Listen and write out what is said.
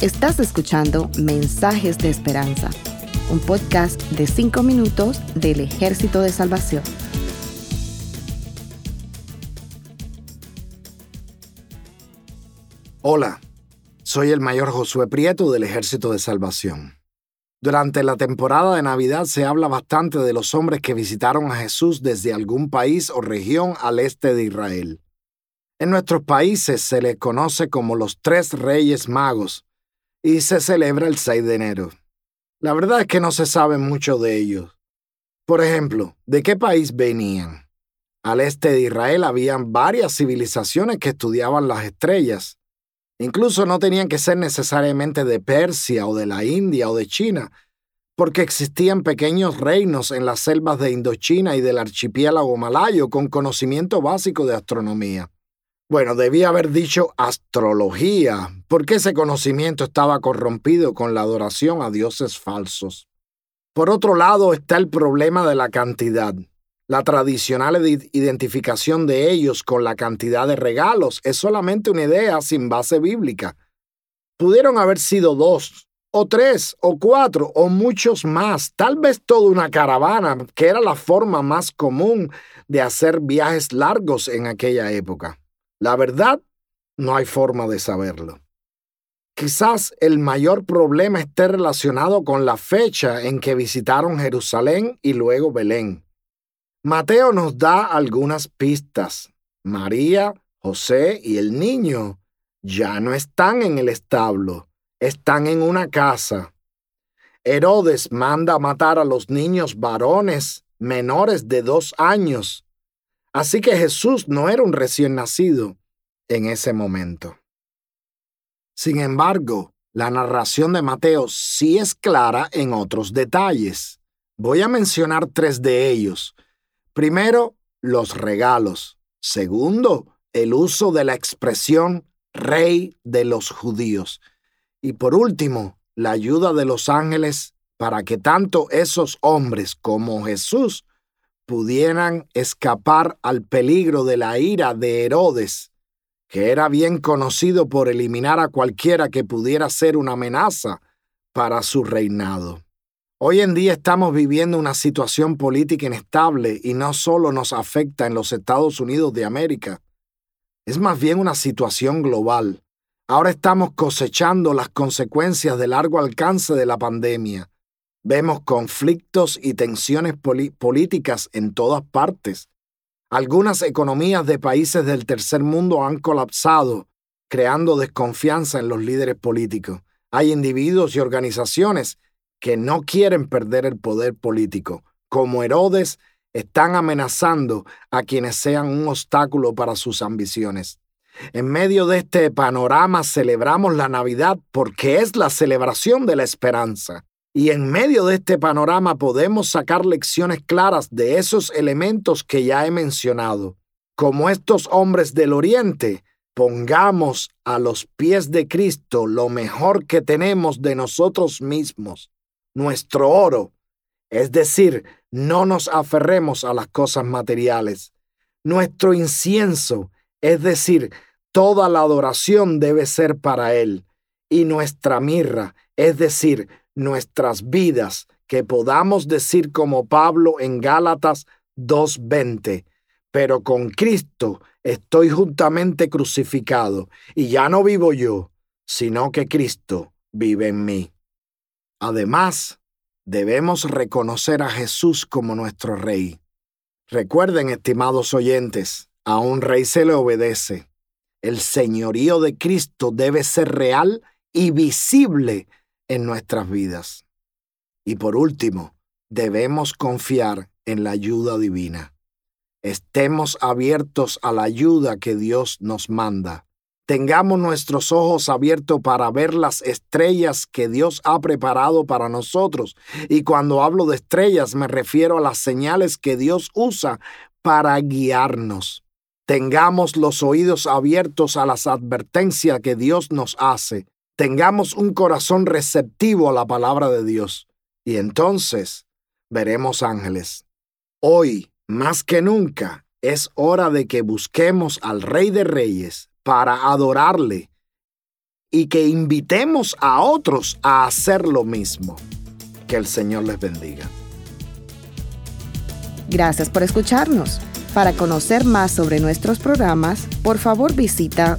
Estás escuchando Mensajes de Esperanza, un podcast de 5 minutos del Ejército de Salvación. Hola, soy el mayor Josué Prieto del Ejército de Salvación. Durante la temporada de Navidad se habla bastante de los hombres que visitaron a Jesús desde algún país o región al este de Israel. En nuestros países se les conoce como los tres reyes magos y se celebra el 6 de enero. La verdad es que no se sabe mucho de ellos. Por ejemplo, ¿de qué país venían? Al este de Israel habían varias civilizaciones que estudiaban las estrellas Incluso no tenían que ser necesariamente de Persia o de la India o de China, porque existían pequeños reinos en las selvas de Indochina y del archipiélago malayo con conocimiento básico de astronomía. Bueno, debía haber dicho astrología, porque ese conocimiento estaba corrompido con la adoración a dioses falsos. Por otro lado está el problema de la cantidad. La tradicional identificación de ellos con la cantidad de regalos es solamente una idea sin base bíblica. Pudieron haber sido dos, o tres, o cuatro, o muchos más, tal vez toda una caravana, que era la forma más común de hacer viajes largos en aquella época. La verdad, no hay forma de saberlo. Quizás el mayor problema esté relacionado con la fecha en que visitaron Jerusalén y luego Belén. Mateo nos da algunas pistas. María, José y el niño ya no están en el establo, están en una casa. Herodes manda matar a los niños varones menores de dos años. Así que Jesús no era un recién nacido en ese momento. Sin embargo, la narración de Mateo sí es clara en otros detalles. Voy a mencionar tres de ellos Primero, los regalos. Segundo, el uso de la expresión rey de los judíos. Y por último, la ayuda de los ángeles para que tanto esos hombres como Jesús pudieran escapar al peligro de la ira de Herodes, que era bien conocido por eliminar a cualquiera que pudiera ser una amenaza para su reinado. Hoy en día estamos viviendo una situación política inestable y no solo nos afecta en los Estados Unidos de América, es más bien una situación global. Ahora estamos cosechando las consecuencias de largo alcance de la pandemia. Vemos conflictos y tensiones políticas en todas partes. Algunas economías de países del tercer mundo han colapsado, creando desconfianza en los líderes políticos. Hay individuos y organizaciones que no quieren perder el poder político, como Herodes, están amenazando a quienes sean un obstáculo para sus ambiciones. En medio de este panorama celebramos la Navidad porque es la celebración de la esperanza. Y en medio de este panorama podemos sacar lecciones claras de esos elementos que ya he mencionado. Como estos hombres del Oriente, pongamos a los pies de Cristo lo mejor que tenemos de nosotros mismos nuestro oro. Es decir, no nos aferremos a las cosas materiales. Nuestro incienso, es decir, toda la adoración debe ser para Él. Y nuestra mirra, es decir, nuestras vidas, que podamos decir como Pablo en Gálatas 2.20, pero con Cristo estoy juntamente crucificado, y ya no vivo yo, sino que Cristo vive en mí. Además, debemos reconocer a Jesús como nuestro Rey. Recuerden, estimados oyentes, a un rey se le obedece. El señorío de Cristo debe ser real y visible en nuestras vidas. Y por último, debemos confiar en la ayuda divina. Estemos abiertos a la ayuda que Dios nos manda tengamos nuestros ojos abiertos para ver las estrellas que Dios ha preparado para nosotros. Y cuando hablo de estrellas me refiero a las señales que Dios usa para guiarnos. Tengamos los oídos abiertos a las advertencias que Dios nos hace. Tengamos un corazón receptivo a la palabra de Dios. Y entonces veremos ángeles. Hoy, más que nunca, es hora de que busquemos al Rey de Reyes para adorarle y que invitemos a otros a hacer lo mismo. Que el Señor les bendiga. Gracias por escucharnos. Para conocer más sobre nuestros programas, por favor visita